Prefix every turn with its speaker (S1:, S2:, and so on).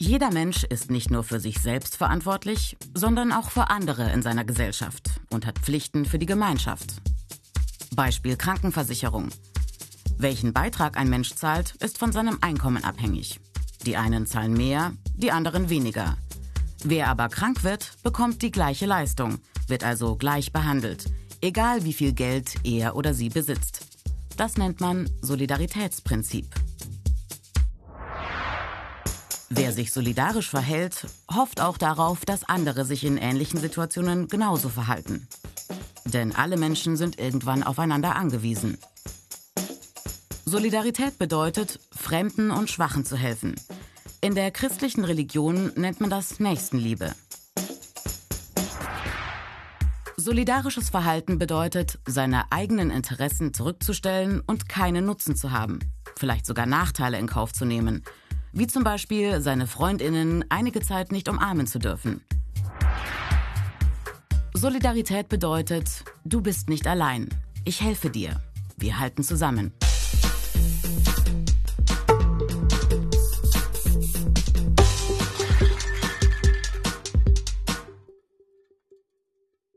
S1: Jeder Mensch ist nicht nur für sich selbst verantwortlich, sondern auch für andere in seiner Gesellschaft und hat Pflichten für die Gemeinschaft. Beispiel Krankenversicherung. Welchen Beitrag ein Mensch zahlt, ist von seinem Einkommen abhängig. Die einen zahlen mehr, die anderen weniger. Wer aber krank wird, bekommt die gleiche Leistung, wird also gleich behandelt, egal wie viel Geld er oder sie besitzt. Das nennt man Solidaritätsprinzip. Wer sich solidarisch verhält, hofft auch darauf, dass andere sich in ähnlichen Situationen genauso verhalten. Denn alle Menschen sind irgendwann aufeinander angewiesen. Solidarität bedeutet, Fremden und Schwachen zu helfen. In der christlichen Religion nennt man das Nächstenliebe. Solidarisches Verhalten bedeutet, seine eigenen Interessen zurückzustellen und keinen Nutzen zu haben, vielleicht sogar Nachteile in Kauf zu nehmen, wie zum Beispiel seine Freundinnen einige Zeit nicht umarmen zu dürfen. Solidarität bedeutet, du bist nicht allein, ich helfe dir, wir halten zusammen.